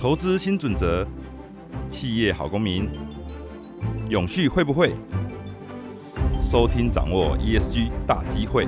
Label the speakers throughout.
Speaker 1: 投资新准则，企业好公民，永续会不会？收听掌握 ESG 大机会。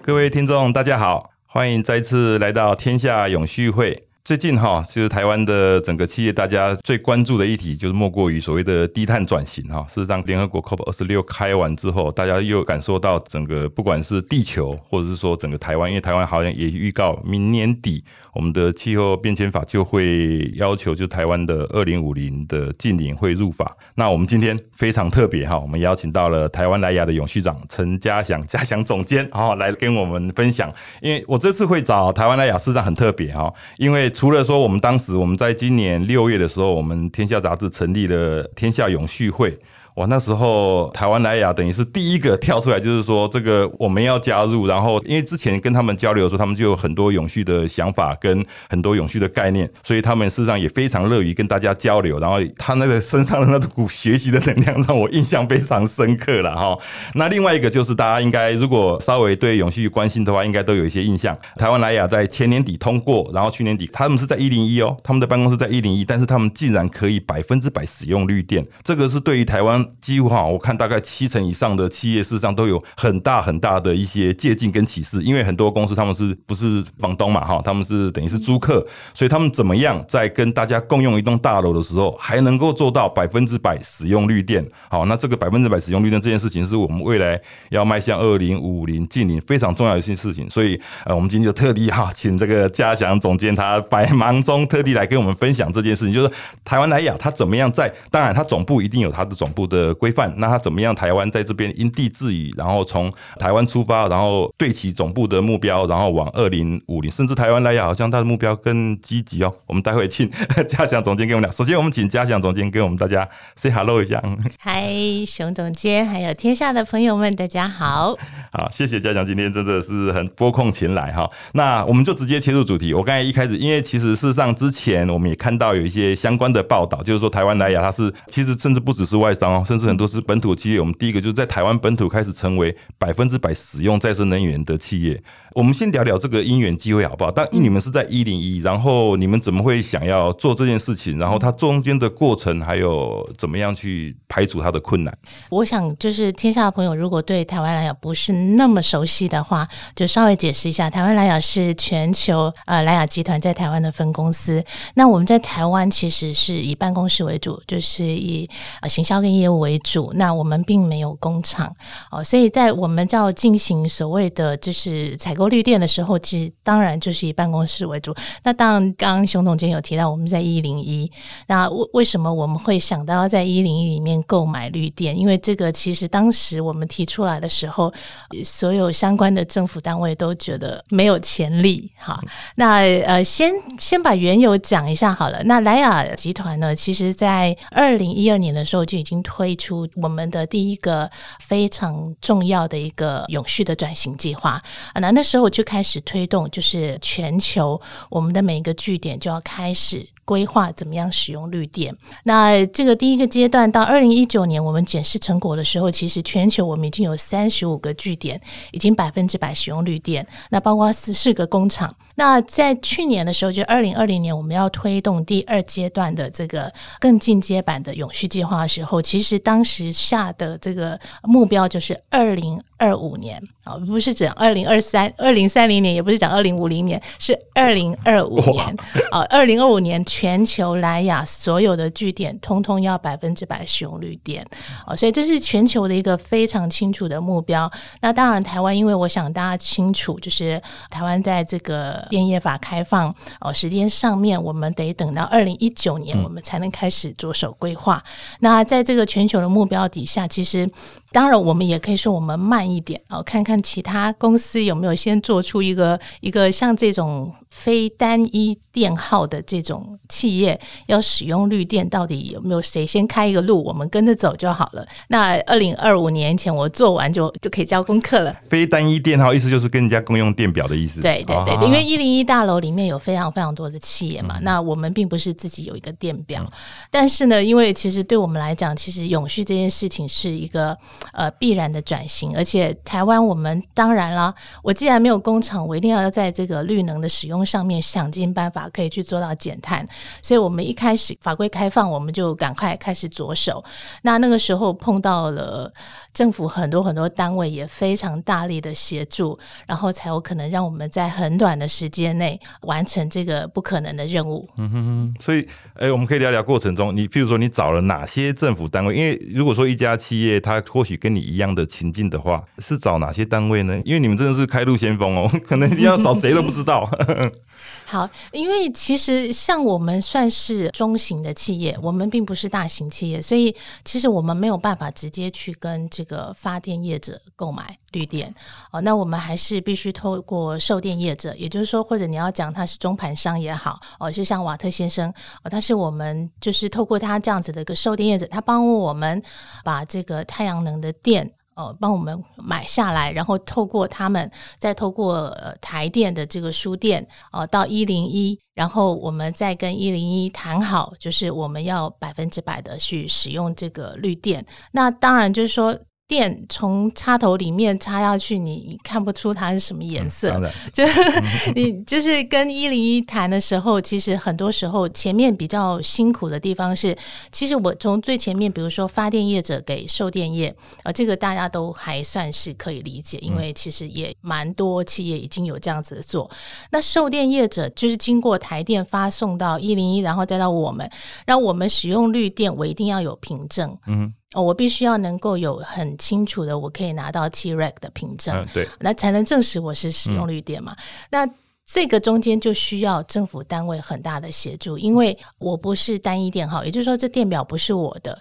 Speaker 1: 各位听众，大家好，欢迎再次来到天下永续会。最近哈，其实台湾的整个企业，大家最关注的议题，就是莫过于所谓的低碳转型哈。事实上，联合国 COP 二十六开完之后，大家又感受到整个不管是地球，或者是说整个台湾，因为台湾好像也预告明年底。我们的气候变迁法就会要求，就台湾的二零五零的近零会入法。那我们今天非常特别哈，我们邀请到了台湾莱雅的永续长陈家祥家祥总监，然后来跟我们分享。因为我这次会找台湾莱雅，事实上很特别哈，因为除了说我们当时我们在今年六月的时候，我们天下杂志成立了天下永续会。我那时候台湾莱雅等于是第一个跳出来，就是说这个我们要加入。然后因为之前跟他们交流的时候，他们就有很多永续的想法跟很多永续的概念，所以他们事实上也非常乐于跟大家交流。然后他那个身上的那股学习的能量让我印象非常深刻了哈。那另外一个就是大家应该如果稍微对永续关心的话，应该都有一些印象。台湾莱雅在前年底通过，然后去年底他们是在一零一哦，他们的办公室在一零一，但是他们竟然可以百分之百使用绿电，这个是对于台湾。几乎哈，我看大概七成以上的企业事实上都有很大很大的一些借鉴跟启示，因为很多公司他们是不是房东嘛哈，他们是等于是租客，所以他们怎么样在跟大家共用一栋大楼的时候，还能够做到百分之百使用绿电？好，那这个百分之百使用绿电这件事情，是我们未来要迈向二零五零近零非常重要一件事情。所以呃，我们今天就特地哈，请这个嘉祥总监他百忙中特地来跟我们分享这件事情，就是台湾莱雅他怎么样在，当然他总部一定有他的总部的规。范那他怎么样？台湾在这边因地制宜，然后从台湾出发，然后对齐总部的目标，然后往二零五零，甚至台湾来亚好像他的目标更积极哦。我们待会请嘉祥总监跟我们讲。首先，我们请嘉祥总监跟我们大家 say hello 一下。
Speaker 2: 嗨，熊总监，还有天下的朋友们，大家好。
Speaker 1: 好，谢谢嘉祥，今天真的是很拨空前来哈。那我们就直接切入主题。我刚才一开始，因为其实事实上之前我们也看到有一些相关的报道，就是说台湾来亚它是其实甚至不只是外商哦，甚至很多。是本土企业，我们第一个就是在台湾本土开始成为百分之百使用再生能源的企业。我们先聊聊这个因缘机会好不好？但你们是在一零一，然后你们怎么会想要做这件事情？然后它中间的过程还有怎么样去排除它的困难？
Speaker 2: 我想就是天下的朋友，如果对台湾蓝雅不是那么熟悉的话，就稍微解释一下，台湾蓝雅是全球呃蓝雅集团在台湾的分公司。那我们在台湾其实是以办公室为主，就是以呃行销跟业务为主。那我们并没有工厂哦，所以在我们要进行所谓的就是采购。绿电的时候，其实当然就是以办公室为主。那当然，刚刚熊总监有提到，我们在一零一。那为为什么我们会想到要在一零一里面购买绿电？因为这个其实当时我们提出来的时候，所有相关的政府单位都觉得没有潜力。哈，那呃，先先把缘由讲一下好了。那莱雅集团呢，其实在二零一二年的时候就已经推出我们的第一个非常重要的一个永续的转型计划啊。那那时候就开始推动，就是全球我们的每一个据点就要开始。规划怎么样使用绿电？那这个第一个阶段到二零一九年，我们检视成果的时候，其实全球我们已经有三十五个据点已经百分之百使用绿电，那包括四四个工厂。那在去年的时候，就二零二零年，我们要推动第二阶段的这个更进阶版的永续计划的时候，其实当时下的这个目标就是二零二五年啊，不是讲二零二三、二零三零年，也不是讲二零五零年，是二零二五年啊，二零二五年。全球莱雅所有的据点通通要百分之百使用绿电哦，所以这是全球的一个非常清楚的目标。那当然，台湾因为我想大家清楚，就是台湾在这个电业法开放哦时间上面，我们得等到二零一九年，我们才能开始着手规划。那在这个全球的目标底下，其实。当然，我们也可以说我们慢一点哦，看看其他公司有没有先做出一个一个像这种非单一电号的这种企业要使用绿电，到底有没有谁先开一个路，我们跟着走就好了。那二零二五年前我做完就就可以交功课了。
Speaker 1: 非单一电号意思就是跟人家共用电表的意思。
Speaker 2: 对对对，因为一零一大楼里面有非常非常多的企业嘛，那我们并不是自己有一个电表，但是呢，因为其实对我们来讲，其实永续这件事情是一个呃必然的转型，而且台湾我们当然啦，我既然没有工厂，我一定要在这个绿能的使用上面想尽办法可以去做到减碳，所以我们一开始法规开放，我们就赶快开始着手。那那个时候碰到了政府很多很多单位也非常大力的协助，然后才有可能让我们在很短的时间内完成这个不可能的任务。
Speaker 1: 嗯哼哼，所以，哎，我们可以聊聊过程中，你譬如说你找了哪些政府单位？因为如果说一家企业它或许跟你一样的情境的话，是找哪些单位呢？因为你们真的是开路先锋哦，可能要找谁都不知道。
Speaker 2: 好，因为其实像我们算是中型的企业，我们并不是大型企业，所以其实我们没有办法直接去跟这个发电业者购买绿电哦。那我们还是必须透过售电业者，也就是说，或者你要讲他是中盘商也好哦，就像瓦特先生哦，他是我们就是透过他这样子的一个售电业者，他帮我们把这个太阳能的电。呃，帮我们买下来，然后透过他们，再透过呃台电的这个书店，呃，到一零一，然后我们再跟一零一谈好，就是我们要百分之百的去使用这个绿电。那当然就是说。电从插头里面插下去，你你看不出它是什么颜色。就 你就是跟一零一谈的时候，其实很多时候前面比较辛苦的地方是，其实我从最前面，比如说发电业者给售电业，呃，这个大家都还算是可以理解，因为其实也蛮多企业已经有这样子的做。那售电业者就是经过台电发送到一零一，然后再到我们，让我们使用绿电，我一定要有凭证。嗯。哦，我必须要能够有很清楚的，我可以拿到 T-REC 的凭证，
Speaker 1: 对，
Speaker 2: 那才能证实我是使用绿电嘛。那这个中间就需要政府单位很大的协助，因为我不是单一电号，也就是说，这电表不是我的。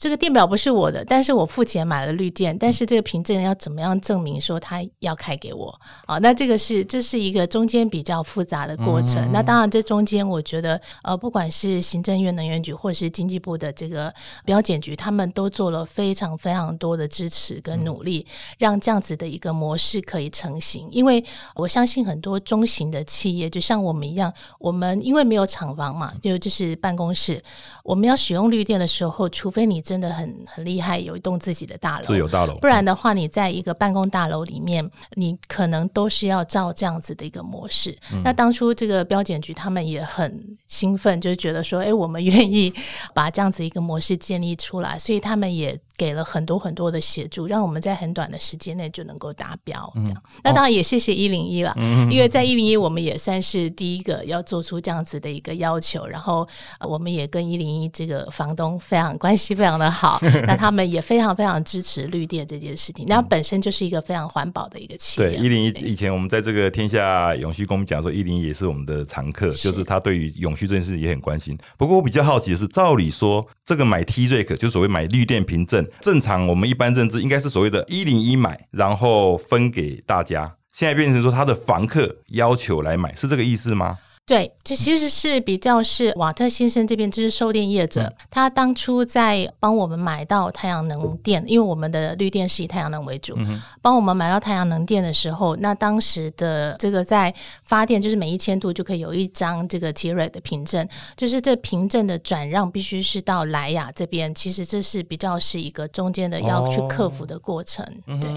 Speaker 2: 这个电表不是我的，但是我付钱买了绿电，但是这个凭证要怎么样证明说他要开给我？啊，那这个是这是一个中间比较复杂的过程。那当然，这中间我觉得，呃，不管是行政院能源局或是经济部的这个标检局，他们都做了非常非常多的支持跟努力，让这样子的一个模式可以成型。因为我相信很多中型的企业，就像我们一样，我们因为没有厂房嘛，就就是办公室，我们要使用绿电的时候，除非你。真的很很厉害，有一栋自己的大楼，
Speaker 1: 自有大楼。
Speaker 2: 不然的话，你在一个办公大楼里面，你可能都是要照这样子的一个模式。那当初这个标检局他们也很兴奋，就是觉得说，哎，我们愿意把这样子一个模式建立出来，所以他们也。给了很多很多的协助，让我们在很短的时间内就能够达标。这样，那当然也谢谢一零一了，因为在一零一我们也算是第一个要做出这样子的一个要求。然后我们也跟一零一这个房东非常关系非常的好，那他们也非常非常支持绿电这件事情。那本身就是一个非常环保的一个企
Speaker 1: 业。对一零一以前我们在这个天下永续跟我们讲说，一零一也是我们的常客，就是他对于永续这件事也很关心。不过我比较好奇的是，照理说这个买 T 瑞克就所谓买绿电凭证。正常，我们一般认知应该是所谓的“一零一买”，然后分给大家。现在变成说他的房客要求来买，是这个意思吗？
Speaker 2: 对，这其实是比较是瓦特先生这边，就是售电业者，他当初在帮我们买到太阳能电，因为我们的绿电是以太阳能为主，帮我们买到太阳能电的时候，那当时的这个在发电，就是每一千度就可以有一张这个 T R 的凭证，就是这凭证的转让必须是到莱雅这边，其实这是比较是一个中间的要去克服的过程，对，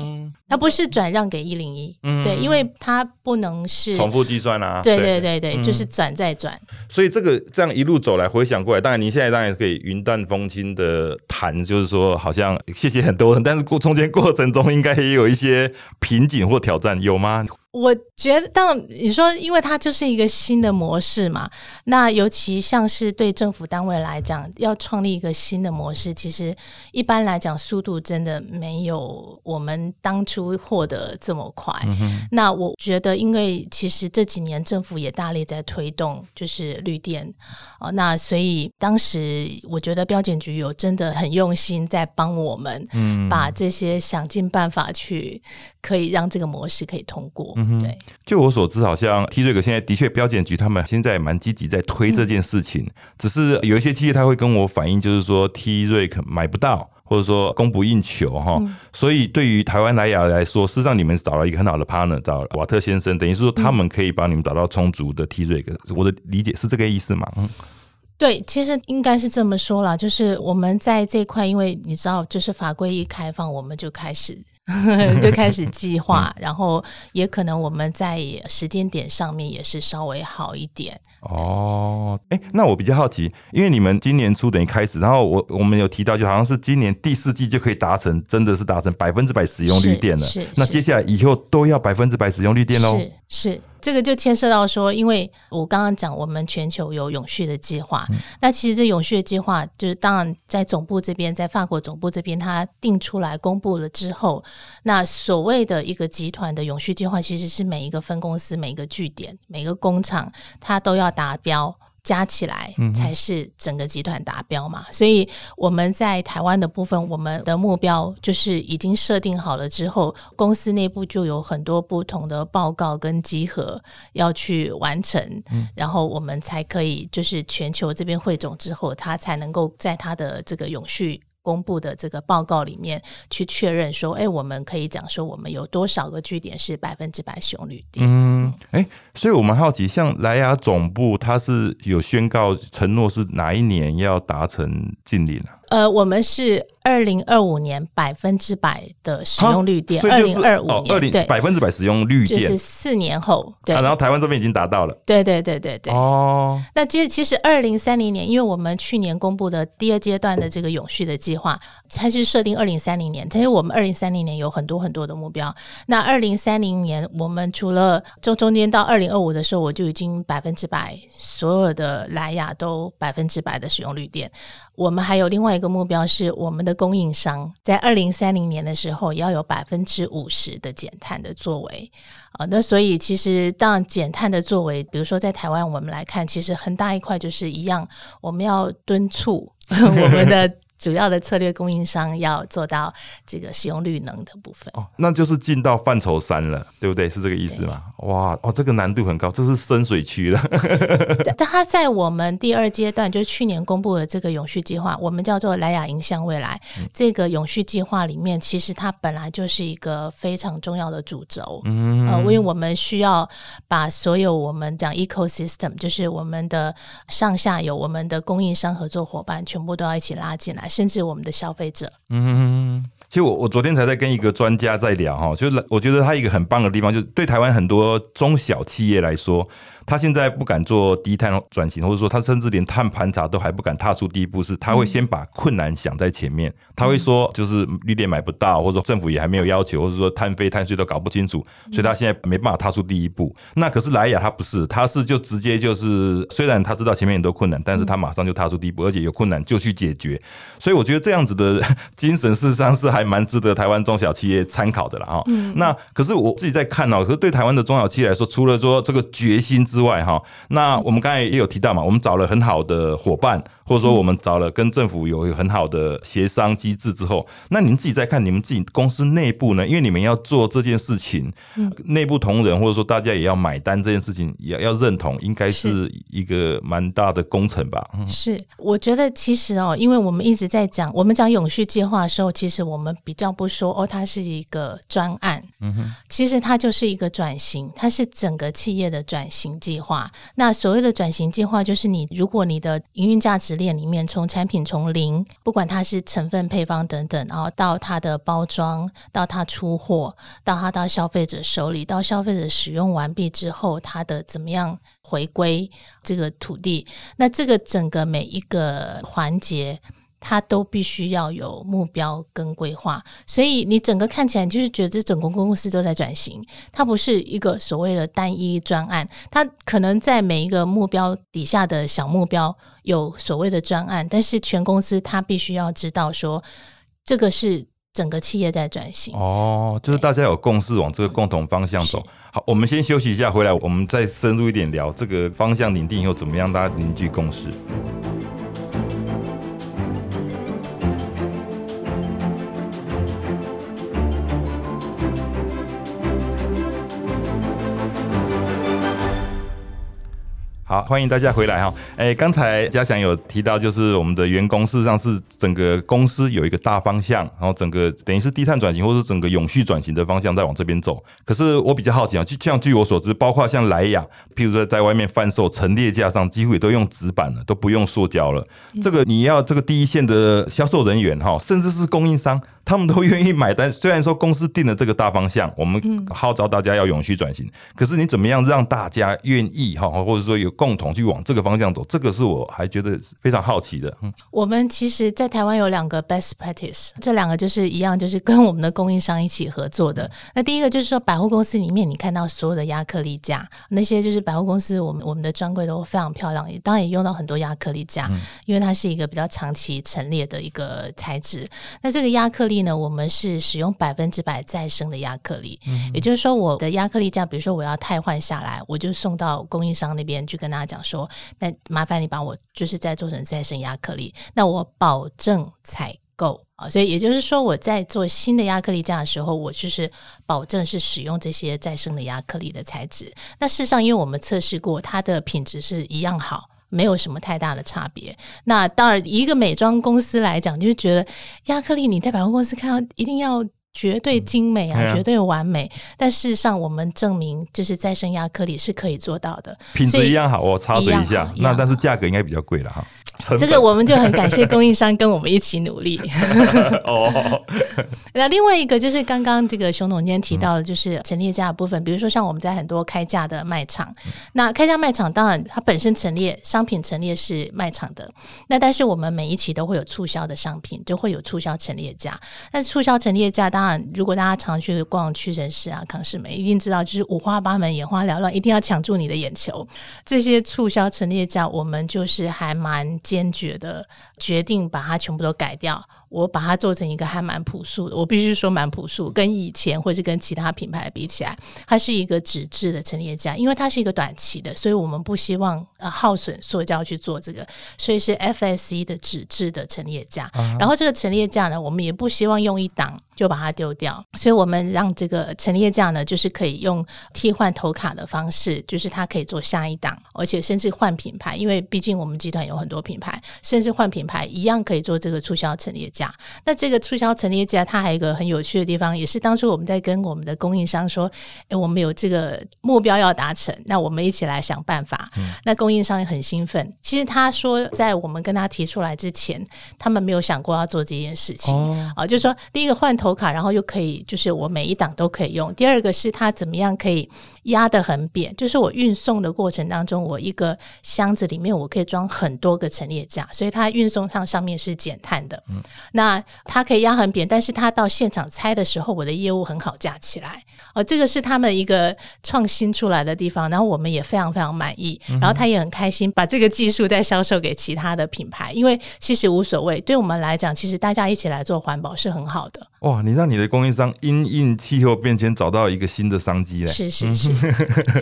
Speaker 2: 它不是转让给一零一，对，因为它不能是
Speaker 1: 重复计算啊，
Speaker 2: 对对对。对，就是。转再转，
Speaker 1: 所以这个这样一路走来，回想过来，当然您现在当然可以云淡风轻的谈，就是说好像谢谢很多人，但是过中间过程中应该也有一些瓶颈或挑战，有吗？
Speaker 2: 我觉得，当你说，因为它就是一个新的模式嘛，那尤其像是对政府单位来讲，要创立一个新的模式，其实一般来讲速度真的没有我们当初获得这么快。那我觉得，因为其实这几年政府也大力在推动就是绿电。哦，那所以当时我觉得标检局有真的很用心在帮我们，把这些想尽办法去可以让这个模式可以通过。嗯哼，对。
Speaker 1: 就我所知，好像 T 瑞克现在的确标检局他们现在蛮积极在推这件事情，只是有一些企业他会跟我反映，就是说 T 瑞克买不到。或者说供不应求哈，所以对于台湾莱雅来说，事实上你们找了一个很好的 partner，找瓦特先生，等于是说他们可以帮你们找到充足的 T 瑞克。我的理解是这个意思吗？嗯，
Speaker 2: 对，其实应该是这么说了，就是我们在这块，因为你知道，就是法规一开放，我们就开始。就开始计划，然后也可能我们在时间点上面也是稍微好一点。
Speaker 1: 哦，哎，那我比较好奇，因为你们今年初等于开始，然后我我们有提到，就好像是今年第四季就可以达成，真的是达成百分之百使用绿电了。
Speaker 2: 是，
Speaker 1: 那接下来以后都要百分之百使用绿电喽？
Speaker 2: 是是。这个就牵涉到说，因为我刚刚讲，我们全球有永续的计划。那其实这永续的计划，就是当然在总部这边，在法国总部这边，它定出来公布了之后，那所谓的一个集团的永续计划，其实是每一个分公司、每一个据点、每个工厂，它都要达标。加起来才是整个集团达标嘛，所以我们在台湾的部分，我们的目标就是已经设定好了之后，公司内部就有很多不同的报告跟集合要去完成，然后我们才可以就是全球这边汇总之后，它才能够在它的这个永续。公布的这个报告里面去确认说，哎，我们可以讲说，我们有多少个据点是百分之百使用率电？
Speaker 1: 嗯，哎，所以我们好奇，像莱雅总部，它是有宣告承诺是哪一年要达成禁令啊？
Speaker 2: 呃，我们是。二零二五年百分之百的使用绿电，二零二五年对
Speaker 1: 百分之百使用绿电，
Speaker 2: 就是四年后对。
Speaker 1: 然后台湾这边已经达到了，
Speaker 2: 对对对对对。哦，那其实其实二零三零年，因为我们去年公布的第二阶段的这个永续的计划，它是设定二零三零年，但是我们二零三零年有很多很多的目标。那二零三零年，我们除了中中间到二零二五的时候，我就已经百分之百所有的莱雅都百分之百的使用绿电。我们还有另外一个目标是，我们的供应商在二零三零年的时候要有百分之五十的减碳的作为啊。那所以其实当减碳的作为，比如说在台湾我们来看，其实很大一块就是一样，我们要敦促 我们的。主要的策略供应商要做到这个使用绿能的部分哦，
Speaker 1: 那就是进到范畴三了，对不对？是这个意思吗？哇哦，这个难度很高，这是深水区了。
Speaker 2: 但它在我们第二阶段，就是去年公布的这个永续计划，我们叫做莱雅影响未来。这个永续计划里面，其实它本来就是一个非常重要的主轴。嗯，呃，因为我们需要把所有我们讲 ecosystem，就是我们的上下游、我们的供应商合作伙伴，全部都要一起拉进来。甚至我们的消费者，
Speaker 1: 嗯哼，其实我我昨天才在跟一个专家在聊哈，就是我觉得他一个很棒的地方，就是对台湾很多中小企业来说。他现在不敢做低碳转型，或者说他甚至连碳盘查都还不敢踏出第一步，是他会先把困难想在前面。他会说，就是绿电买不到，或者说政府也还没有要求，或者说碳费碳税都搞不清楚，所以他现在没办法踏出第一步。那可是莱雅他不是，他是就直接就是，虽然他知道前面很多困难，但是他马上就踏出第一步，而且有困难就去解决。所以我觉得这样子的精神，事实上是还蛮值得台湾中小企业参考的了啊。那可是我自己在看哦，可是对台湾的中小企业来说，除了说这个决心。之外哈，那我们刚才也有提到嘛，我们找了很好的伙伴。或者说，我们找了跟政府有一个很好的协商机制之后，那您自己再看你们自己公司内部呢？因为你们要做这件事情，内部同仁或者说大家也要买单这件事情，也要认同，应该是一个蛮大的工程吧？
Speaker 2: 是，我觉得其实哦，因为我们一直在讲，我们讲永续计划的时候，其实我们比较不说哦，它是一个专案，嗯哼，其实它就是一个转型，它是整个企业的转型计划。那所谓的转型计划，就是你如果你的营运价值。链里面，从产品从零，不管它是成分配方等等，然后到它的包装，到它出货，到它到消费者手里，到消费者使用完毕之后，它的怎么样回归这个土地？那这个整个每一个环节。它都必须要有目标跟规划，所以你整个看起来就是觉得整个公司都在转型，它不是一个所谓的单一专案，它可能在每一个目标底下的小目标有所谓的专案，但是全公司他必须要知道说，这个是整个企业在转型。
Speaker 1: 哦，就是大家有共识往这个共同方向走。好，我们先休息一下，回来我们再深入一点聊这个方向拟定以后怎么样，大家凝聚共识。好，欢迎大家回来哈。哎，刚才嘉祥有提到，就是我们的员工事实上是整个公司有一个大方向，然后整个等于是低碳转型或者整个永续转型的方向在往这边走。可是我比较好奇啊，就像据我所知，包括像莱雅，譬如说在外面贩售陈列架上，几乎也都用纸板了，都不用塑胶了。这个你要这个第一线的销售人员哈，甚至是供应商。他们都愿意买单，虽然说公司定了这个大方向，我们号召大家要永续转型，可是你怎么样让大家愿意哈，或者说有共同去往这个方向走，这个是我还觉得非常好奇的。
Speaker 2: 我们其实，在台湾有两个 best practice，这两个就是一样，就是跟我们的供应商一起合作的。那第一个就是说，百货公司里面你看到所有的亚克力架，那些就是百货公司，我们我们的专柜都非常漂亮，也当然也用到很多亚克力架，因为它是一个比较长期陈列的一个材质。那这个亚克力。呢，我们是使用百分之百再生的亚克力，也就是说，我的亚克力架，比如说我要汰换下来，我就送到供应商那边去跟大家讲说，那麻烦你把我就是再做成再生亚克力，那我保证采购啊，所以也就是说，我在做新的亚克力架的时候，我就是保证是使用这些再生的亚克力的材质。那事实上，因为我们测试过，它的品质是一样好。没有什么太大的差别。那当然，一个美妆公司来讲，就是觉得亚克力你在百货公司看到一定要绝对精美啊，绝对完美。但事实上，我们证明就是再生亚克里是可以做到的，
Speaker 1: 品质一样好。我插嘴一下，那但是价格应该比较贵了哈。
Speaker 2: 这个我们就很感谢供应商跟我们一起努力。哦，那另外一个就是刚刚这个熊总监提到的，就是陈列架的部分。比如说像我们在很多开价的卖场，那开价卖场当然它本身陈列商品陈列是卖场的，那但是我们每一期都会有促销的商品，就会有促销陈列架。但是促销陈列架当然，如果大家常去逛屈臣氏啊、康士美，一定知道就是五花八门、眼花缭乱，一定要抢住你的眼球。这些促销陈列架，我们就是还蛮。坚决的决定把它全部都改掉。我把它做成一个还蛮朴素的，我必须说蛮朴素，跟以前或是跟其他品牌比起来，它是一个纸质的陈列架，因为它是一个短期的，所以我们不希望呃耗损塑胶去做这个，所以是 FSC 的纸质的陈列架。然后这个陈列架呢，我们也不希望用一档就把它丢掉，所以我们让这个陈列架呢，就是可以用替换头卡的方式，就是它可以做下一档，而且甚至换品牌，因为毕竟我们集团有很多品牌，甚至换品牌一样可以做这个促销陈列架。那这个促销陈列架，它还有一个很有趣的地方，也是当初我们在跟我们的供应商说，哎，我们有这个目标要达成，那我们一起来想办法。那供应商也很兴奋。其实他说，在我们跟他提出来之前，他们没有想过要做这件事情。啊，就是说，第一个换头卡，然后又可以，就是我每一档都可以用。第二个是它怎么样可以压得很扁，就是我运送的过程当中，我一个箱子里面我可以装很多个陈列架，所以它运送上上面是减碳的。嗯那它可以压很扁，但是它到现场拆的时候，我的业务很好架起来。哦，这个是他们一个创新出来的地方，然后我们也非常非常满意，然后他也很开心，把这个技术再销售给其他的品牌，因为其实无所谓，对我们来讲，其实大家一起来做环保是很好的。
Speaker 1: 哇，你让你的供应商因应气候变迁找到一个新的商机嘞！
Speaker 2: 是是 是，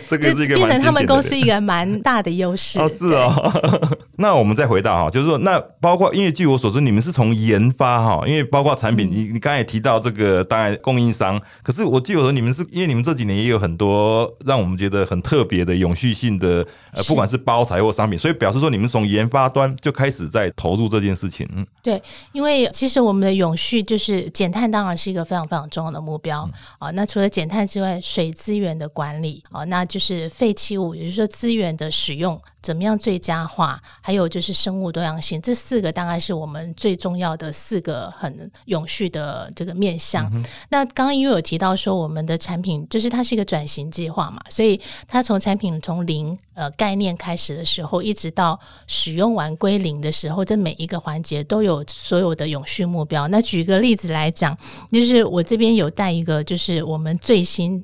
Speaker 1: 这个是一个
Speaker 2: 变成他们公司一个蛮大的优势。
Speaker 1: 哦，是哦。那我们再回到哈，就是说，那包括因为据我所知，你们是从研发哈，因为包括产品，你你刚才也提到这个，当然供应商，可是我记得说你们是因为你们这几年也有很多让我们觉得很特别的永续性的呃，不管是包材或商品，所以表示说你们从研发端就开始在投入这件事情。嗯，
Speaker 2: 对，因为其实我们的永续就是减碳。当然是一个非常非常重要的目标啊！那除了减碳之外，水资源的管理啊，那就是废弃物，也就是说资源的使用。怎么样最佳化？还有就是生物多样性，这四个大概是我们最重要的四个很永续的这个面向。那刚刚因为有提到说，我们的产品就是它是一个转型计划嘛，所以它从产品从零呃概念开始的时候，一直到使用完归零的时候，这每一个环节都有所有的永续目标。那举个例子来讲，就是我这边有带一个，就是我们最新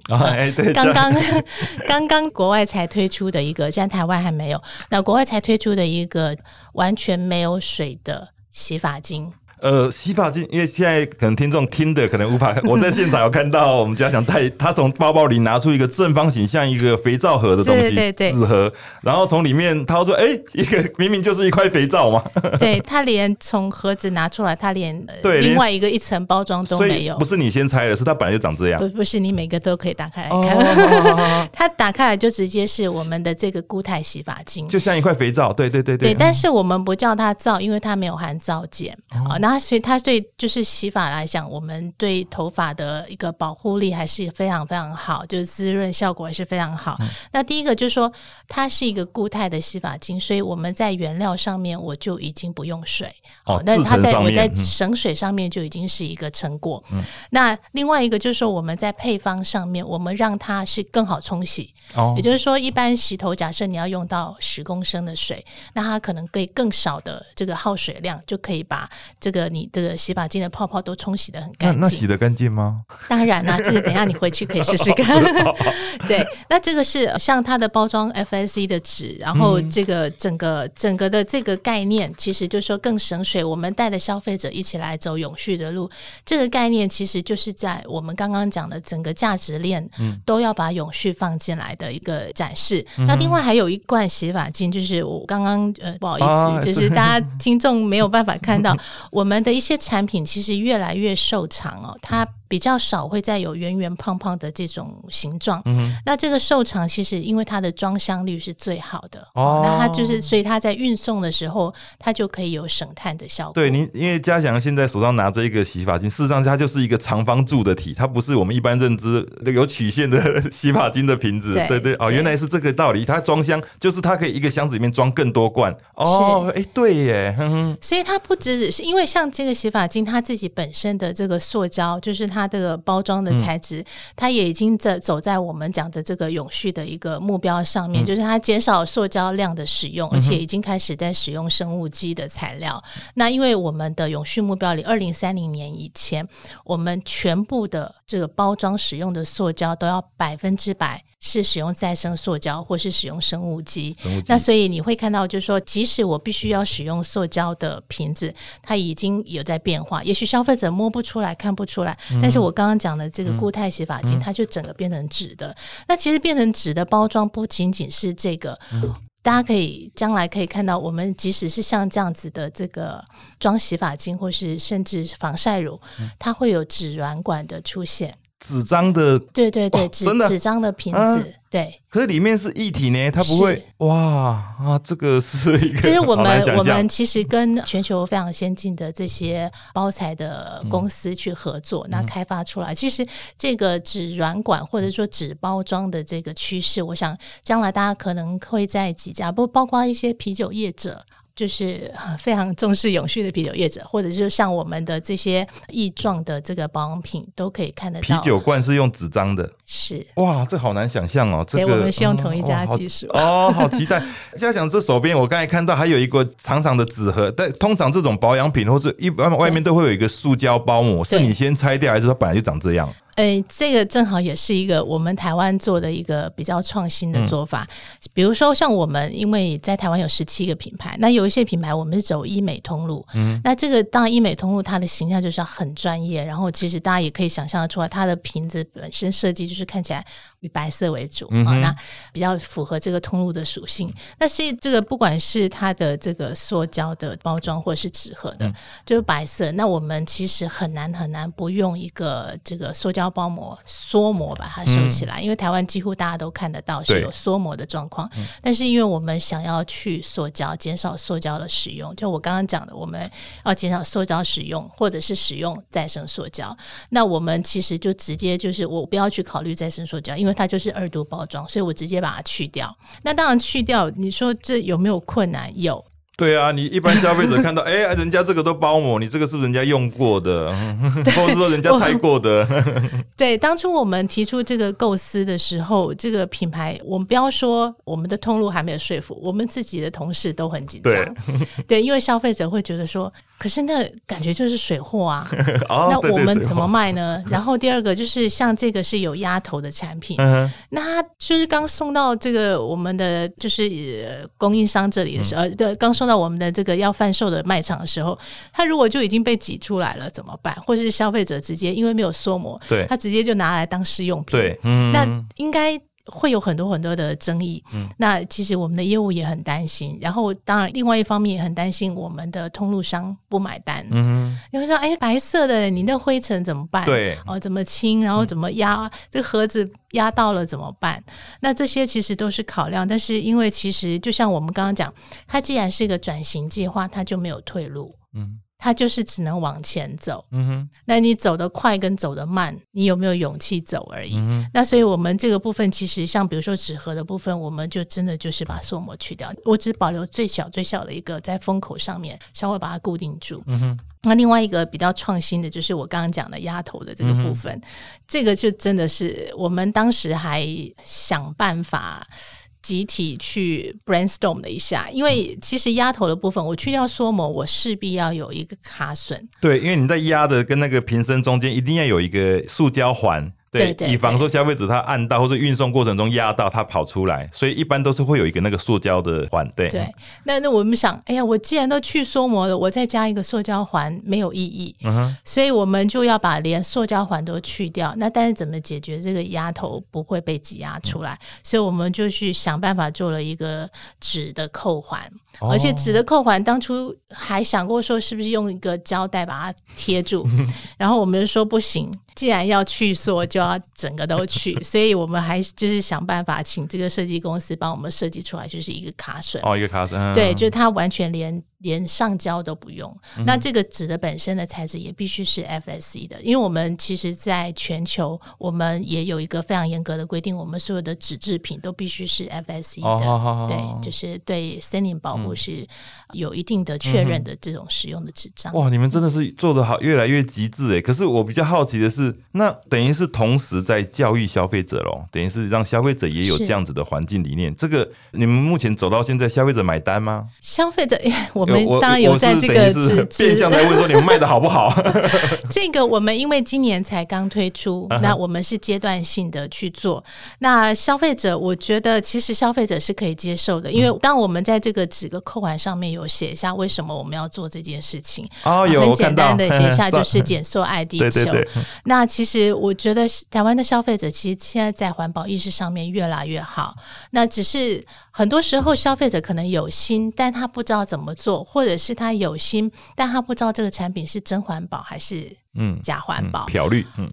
Speaker 2: 刚刚 刚刚国外才推出的一个，现在台湾还没有。那国外才推出的一个完全没有水的洗发精，
Speaker 1: 呃，洗发精，因为现在可能听众听的可能无法，我在现场有看到我们家想带他从包包里拿出一个正方形像一个肥皂盒的东西，
Speaker 2: 对对对。
Speaker 1: 纸盒，然后从里面掏出，哎、一个明明就是一块肥皂嘛，
Speaker 2: 对他连从盒子拿出来，他连呃
Speaker 1: 对
Speaker 2: 另外一个一层包装都没有。
Speaker 1: 不。是你先拆的，是它本来就长这样。
Speaker 2: 不不是你每个都可以打开来
Speaker 1: 哦。
Speaker 2: 看，它打开来就直接是我们的这个固态洗发精。
Speaker 1: 就像一块肥皂，对对对
Speaker 2: 对，
Speaker 1: 对，
Speaker 2: 但是我们不叫它皂，因为它没有含皂碱。
Speaker 1: 哦
Speaker 2: 啊。那所以它对就是洗发来讲，我们对头发的一个保护力还是非常非常好，就是滋润效果还是非常好。
Speaker 1: 嗯
Speaker 2: 那第一个就是说，它是一个固态的洗发精，所以我们在原料上面我就已经不用水
Speaker 1: 哦
Speaker 2: 那它在我在省水上面就已经是一个成果。那另外一个就是说，我们在配方上面，我们让它是更好冲洗。
Speaker 1: 哦
Speaker 2: 也就是说，一般洗头，假设你要用到十公升的水，那它可能可以更少的这个耗水量，就可以把这个你这个洗发精的泡泡都冲洗的很干净。
Speaker 1: 那洗的干净吗？
Speaker 2: 当然啦、这个等一下你回去可以试试看。对，那这个是像它的包装 FSC 的纸，然后这个整个整个的这个概念，其实就是说更省水。我们带着消费者一起来走永续的路，这个概念其实就是在我们刚刚讲的整个价值链，都要把永续放进来的一个展示。那另外还有一罐洗发精，就是我刚刚呃不好意思，
Speaker 1: 啊
Speaker 2: 就是大家听众没有办法看到 我们的一些产品，其实越来越瘦长哦，它。比较少会再有圆圆胖胖的这种形状，那这个瘦长其实因为它的装箱率是最好的，
Speaker 1: 哦
Speaker 2: 那它就是所以它在运送的时候，它就可以有省碳的效果。
Speaker 1: 对，您因为嘉祥现在手上拿着一个洗发精，事实上它就是一个长方柱的体，它不是我们一般认知的有曲线的洗发精的瓶子。
Speaker 2: 对
Speaker 1: 对对，哦，
Speaker 2: 对
Speaker 1: 原来是这个道理。它装箱就是它可以一个箱子里面装更多罐。哦，哎，对耶，哼哼，
Speaker 2: 所以它不只只是因为像这个洗发精，它自己本身的这个塑胶，就是它这个包装的材质，它也已经在走在我们讲的这个永续的一个目标上面，就是它减少塑胶量的使用，而且已经开始在使用生物基的材料。那因为我们的永续目标里，二零三零年以前，我们全部的这个包装使用的塑胶都要百分之百是使用再生塑胶或是使用生物基。
Speaker 1: 物
Speaker 2: 那所以你会看到，就是说，即使我必须要使用塑胶的瓶子，它已经有在变化。也许消费者摸不出来、看不出来，但是我刚刚讲的这个固态洗发精，它就整个变成纸的。那其实变成纸的包装不仅仅是这个。大家可以将来可以看到，我们即使是像这样子的这个装洗发精，或是甚至防晒乳，它会有纸软管的出现。
Speaker 1: 纸张的，
Speaker 2: 对对对，纸
Speaker 1: 哦真的
Speaker 2: 纸张的瓶
Speaker 1: 啊
Speaker 2: 子，对，
Speaker 1: 可是里面是液体呢，它不会哇啊，这个是一个
Speaker 2: 这是我们我们其实跟全球非常先进的这些包材的公司去合作，
Speaker 1: 嗯
Speaker 2: 那开发出来。其实这个纸软管或者说纸包装的这个趋势，我想将来大家可能会在几家，不包括一些啤酒业者。就是呃非常重视永续的啤酒业者，或者是像我们的这些异状的这个保养品，都可以看得到。
Speaker 1: 啤酒罐是用纸张的，
Speaker 2: 是，
Speaker 1: 哇，这好难想象哦。这个
Speaker 2: 对我们是用同一家技术
Speaker 1: 哦，好期待！嘉祥这手边，我刚才看到还有一个长长的纸盒，但通常这种保养品或者一般外面都会有一个塑胶包膜，是你先拆掉，还是它本来就长这样？
Speaker 2: 诶，这个正好也是一个我们台湾做的一个比较创新的做法。
Speaker 1: 嗯
Speaker 2: 比如说，像我们因为在台湾有十七个品牌，那有一些品牌我们是走医美通路，嗯，那这个当然医美通路它的形象就是要很专业，然后其实大家也可以想象得出来，它的瓶子本身设计就是看起来以白色为主、
Speaker 1: 嗯
Speaker 2: 啊，那比较符合这个通路的属性。但是这个不管是它的这个塑胶的包装或者是纸盒的，
Speaker 1: 嗯
Speaker 2: 就是白色，那我们其实很难很难不用一个这个塑胶包膜缩膜把它收起来，因为台湾几乎大家都看得到是有缩膜的状况。但是因为我们想要去塑胶，减少塑胶的使用，就我刚刚讲的，我们要减少塑胶使用，或者是使用再生塑胶。那我们其实就直接就是我不要去考虑再生塑胶，因为它就是二度包装，所以我直接把它去掉。那当然去掉，你说这有没有困难？有。
Speaker 1: 对啊，你一般消费者看到，哎、人家这个都包膜，你这个是不是人家用过的，或者说人家拆过的？
Speaker 2: 对，当初我们提出这个构思的时候，这个品牌，我们不要说我们的通路还没有说服，我们自己的同事都很紧张。对，因为消费者会觉得说，可是那感觉就是水货啊。
Speaker 1: 哦，
Speaker 2: 那我们怎么卖呢？然后第二个就是像这个是有压头的产品，
Speaker 1: 嗯
Speaker 2: 那它就是刚送到这个我们的就是呃供应商这里的时候，呃，对，刚送到我们的这个要贩售的卖场的时候，它如果就已经被挤出来了怎么办？或是消费者直接因为没有缩膜，
Speaker 1: 对
Speaker 2: 他直接就拿来当试用品，
Speaker 1: 对，嗯，
Speaker 2: 那应该会有很多很多的争议。嗯。那其实我们的业务也很担心，然后当然另外一方面也很担心我们的通路商不买单。
Speaker 1: 嗯
Speaker 2: 你会说，哎，白色的，你那灰尘怎么办？
Speaker 1: 对。
Speaker 2: 哦，怎么清，然后怎么压、这个盒子压到了怎么办？那这些其实都是考量，但是因为其实就像我们刚刚讲，它既然是一个转型计划，它就没有退路，
Speaker 1: 嗯
Speaker 2: 它就是只能往前走。
Speaker 1: 嗯哼
Speaker 2: 那你走得快跟走得慢，你有没有勇气走而已？
Speaker 1: 嗯
Speaker 2: 那所以我们这个部分，其实像比如说纸盒的部分，我们就真的就是把塑膜去掉，我只保留最小最小的一个在封口上面，稍微把它固定住。
Speaker 1: 嗯哼
Speaker 2: 那另外一个比较创新的，就是我刚刚讲的压头的这个部分，这个就真的是我们当时还想办法。集体去 brainstorm 了一下，因为其实压头的部分，我去掉缩膜，我势必要有一个卡榫，
Speaker 1: 对，因为你在压的跟那个瓶身中间一定要有一个塑胶环。
Speaker 2: 对对
Speaker 1: 以防说消费者他按到或者运送过程中压到它跑出来，所以一般都是会有一个那个塑胶的环。对，
Speaker 2: 对，那那我们想，哎呀，我既然都去缩膜了，我再加一个塑胶环没有意义，
Speaker 1: 嗯哼，
Speaker 2: 所以我们就要把连塑胶环都去掉。那但是怎么解决这个压头不会被挤压出来？所以我们就去想办法做了一个纸的扣环，
Speaker 1: 哦
Speaker 2: 而且纸的扣环当初还想过说是不是用一个胶带把它贴住，然后我们就说不行。既然要去塑，就要整个都去，所以我们还就是想办法请这个设计公司帮我们设计出来，就是一个卡榫。
Speaker 1: 哦，一个卡榫，嗯
Speaker 2: 对，就是它完全连连上胶都不用。那这个纸的本身的材质也必须是 FSC 的，因为我们其实在全球，我们也有一个非常严格的规定，我们所有的纸制品都必须是 FSC 的。对，就是对森林保护是有一定的确认的这种使用的纸张。
Speaker 1: 哇，你们真的是做的好，越来越极致哎。可是我比较好奇的是，那等于是同时在教育消费者喽，等于是让消费者也有这样子的环境理念。这个你们目前走到现在，消费者买单吗？
Speaker 2: 消费者，我们当然有在这个
Speaker 1: 变相在问说你们卖的好不好？
Speaker 2: 这个我们因为今年才刚推出，
Speaker 1: 嗯
Speaker 2: 那我们是阶段性的去做。那消费者，我觉得其实消费者是可以接受的，因
Speaker 1: 嗯
Speaker 2: 为当我们在这个几个扣环上面有写下为什么我们要做这件事情，
Speaker 1: 哦，有
Speaker 2: 很简单的写下 就是减塑爱地球。
Speaker 1: 对对对，
Speaker 2: 那其实我觉得台湾的消费者其实现在在环保意识上面越来越好。那只是很多时候消费者可能有心，但他不知道怎么做，或者是他有心，但他不知道这个产品是真环保还是
Speaker 1: 嗯，
Speaker 2: 假环保。
Speaker 1: 漂绿，嗯，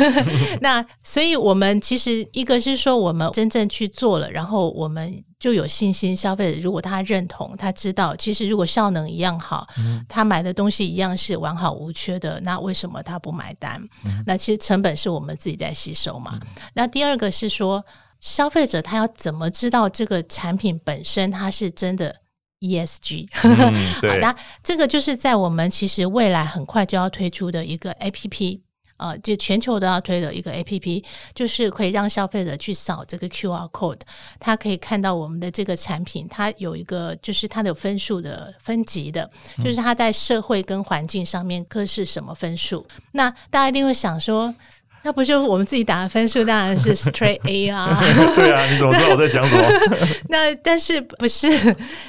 Speaker 2: 那所以我们其实一个是说我们真正去做了，然后我们就有信心，消费者如果他认同，他知道其实如果效能一样好，他买的东西一样是完好无缺的，那为什么他不买单？那其实成本是我们自己在吸收嘛。那第二个是说，消费者他要怎么知道这个产品本身它是真的 ESG？
Speaker 1: 嗯
Speaker 2: 好，
Speaker 1: 对，
Speaker 2: 那这个就是在我们其实未来很快就要推出的一个 APP。呃，就全球都要推的一个 APP，就是可以让消费者去扫这个 QR code，他可以看到我们的这个产品，它有一个就是它的有分数的分级的，就是它在社会跟环境上面各是什么分数。那大家一定会想说，那不就我们自己打的分数当然是 straight A 啊、
Speaker 1: 对啊，你怎么知道我在想什么？
Speaker 2: 那但是不是？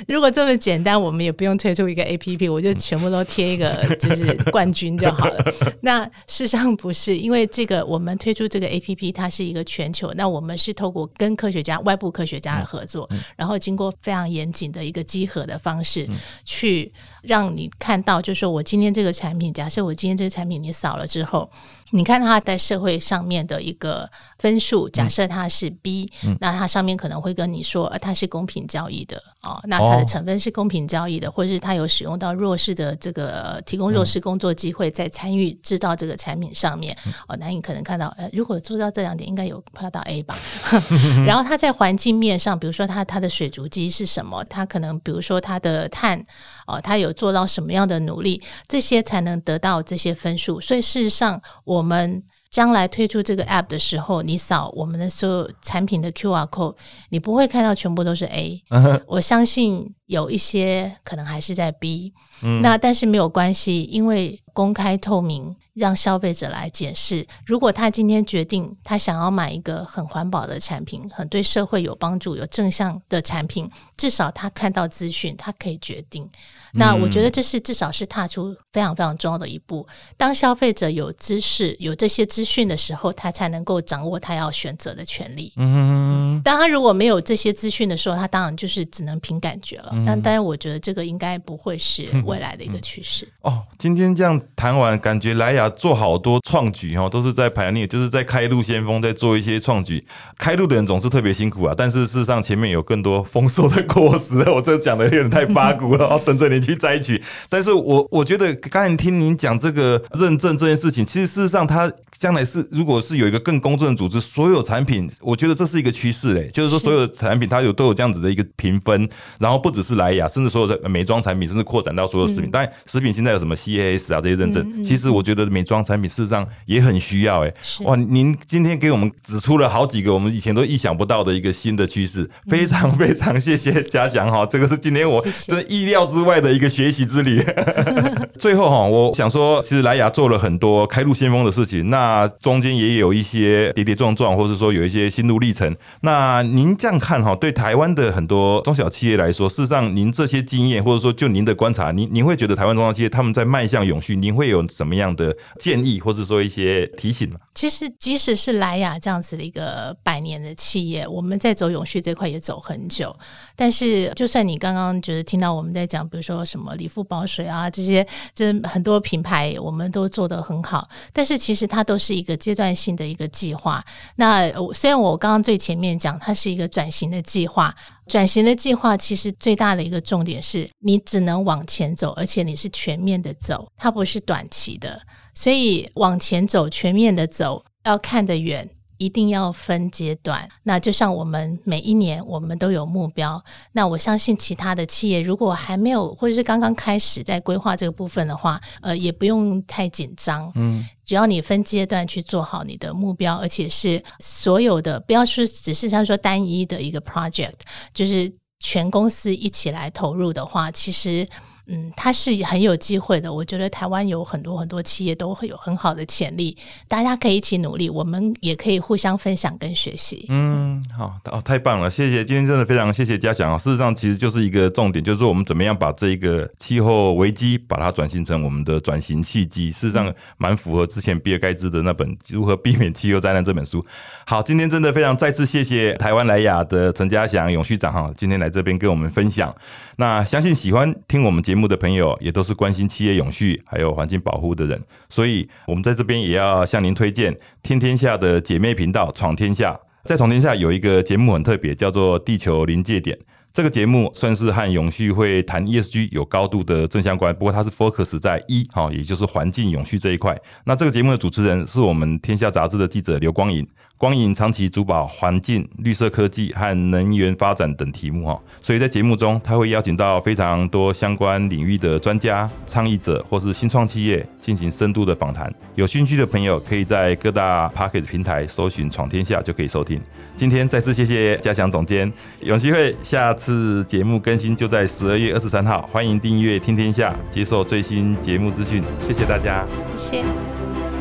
Speaker 2: 如果这么简单，我们也不用推出一个 A P P，我就全部都贴一个就是冠军就好了。那事实上不是，因为这个我们推出这个 A P P，它是一个全球，那我们是透过跟科学家、外部科学家的合作，然后经过非常严谨的一个集合的方式，去让你看到，就是说我今天这个产品，假设我今天这个产品你扫了之后。你看它在社会上面的一个分数，假设它是 B，、那它上面可能会跟你说，呃，它是公平交易的哦，那它的
Speaker 1: 哦
Speaker 2: 成分是公平交易的，或者是它有使用到弱势的这个呃提供弱势工作机会，在参与制造这个产品上面哦，那你可能看到，呃，如果做到这两点，应该有快到 A 吧。然后它在环境面上，比如说它它的水足迹是什么，它可能比如说它的碳哦，它有做到什么样的努力，这些才能得到这些分数。所以事实上，我们将来推出这个 App 的时候，你扫我们的所有产品的 QR code，你不会看到全部都是 A。我相信有一些可能还是在 B。那但是没有关系，因为公开透明。让消费者来检视，如果他今天决定他想要买一个很环保的产品，很对社会有帮助、有正向的产品，至少他看到资讯，他可以决定。那我觉得这是至少是踏出非常非常重要的一步。当消费者有知识、有这些资讯的时候，他才能够掌握他要选择的权利。嗯，当他如果没有这些资讯的时候，他当然就是只能凭感觉了。但但是我觉得这个应该不会是未来的一个趋势。
Speaker 1: 哦，今天这样谈完，感觉莱雅。做好多创举哈，都是在排练，就是在开路先锋，在做一些创举。开路的人总是特别辛苦啊，但是事实上前面有更多丰收的果实。我这讲的有点太八股了，哦等着你去摘取。但是我我觉得刚才听您讲这个认证这件事情，其实事实上它。将来是，如果是有一个更公正的组织，所有产品，我觉得这是一个趋势嘞。就是说，所有产品它有都有这样子的一个评分，然后不只是莱雅，甚至所有的美妆产品，甚至扩展到所有食品。当然，食品现在有什么 CAS 啊这些认证，其实我觉得美妆产品事实上也很需要。哎，哇，您今天给我们指出了好几个我们以前都意想不到的一个新的趋势，非常非常谢谢嘉祥哈，这个是今天我真意料之外的一个学习之旅。最后哈，我想说，其实莱雅做了很多开路先锋的事情，那。中间也有一些跌跌撞撞，或者说有一些心路历程。那您这样看哈，对台湾的很多中小企业来说，事实上您这些经验，或者说就您的观察，您您会觉得台湾中小企业他们在迈向永续，您会有什么样的建议，或者说一些提醒呢？
Speaker 2: 其实，即使是莱雅这样子的一个百年的企业，我们在走永续这块也走很久。但是，就算你刚刚觉得听到我们在讲，比如说什么理肤保水啊这些，这很多品牌我们都做得很好，但是其实它都是一个阶段性的一个计划。那虽然我刚刚最前面讲，它是一个转型的计划，转型的计划其实最大的一个重点是你只能往前走，而且你是全面的走，它不是短期的。所以往前走，全面的走，要看得远，一定要分阶段。那就像我们每一年，我们都有目标。那我相信其他的企业，如果还没有或者是刚刚开始在规划这个部分的话，呃，也不用太紧张。嗯，只要你分阶段去做好你的目标，而且是所有的，不要是只是像说单一的一个 project，就是全公司一起来投入的话，其实。嗯，它是很有机会的。我觉得台湾有很多很多企业都会有很好的潜力，大家可以一起努力，我们也可以互相分享跟学习。
Speaker 1: 嗯，好哦，太棒了，谢谢，今天真的非常谢谢嘉祥啊。事实上，其实就是一个重点，就是我们怎么样把这一个气候危机，把它转型成我们的转型契机。事实上，蛮符合之前比尔盖茨的那本《如何避免气候灾难》这本书。好，今天真的非常再次谢谢台湾莱雅的陈嘉祥永续长哈，今天来这边跟我们分享。那相信喜欢听我们节节目的朋友，也都是关心企业永续还有环境保护的人，所以我们在这边也要向您推荐天天下的姐妹频道“闯天下”。在“闯天下”有一个节目很特别，叫做《地球临界点》。这个节目算是和永续会谈 ESG 有高度的正相关，不过它是 focus 在一哈，也就是环境永续这一块。那这个节目的主持人是我们天下杂志的记者刘光颖。光影长期主保环境、绿色科技和能源发展等题目哈，所以在节目中他会邀请到非常多相关领域的专家、倡议者或是新创企业进行深度的访谈。有兴趣的朋友可以在各大 p a c k e t 平台搜寻“闯天下”就可以收听。今天再次谢谢嘉祥总监，有机会下次节目更新就在十二月二十三号，欢迎订阅“听天下”，接受最新节目资讯。谢谢大家，
Speaker 2: 谢谢。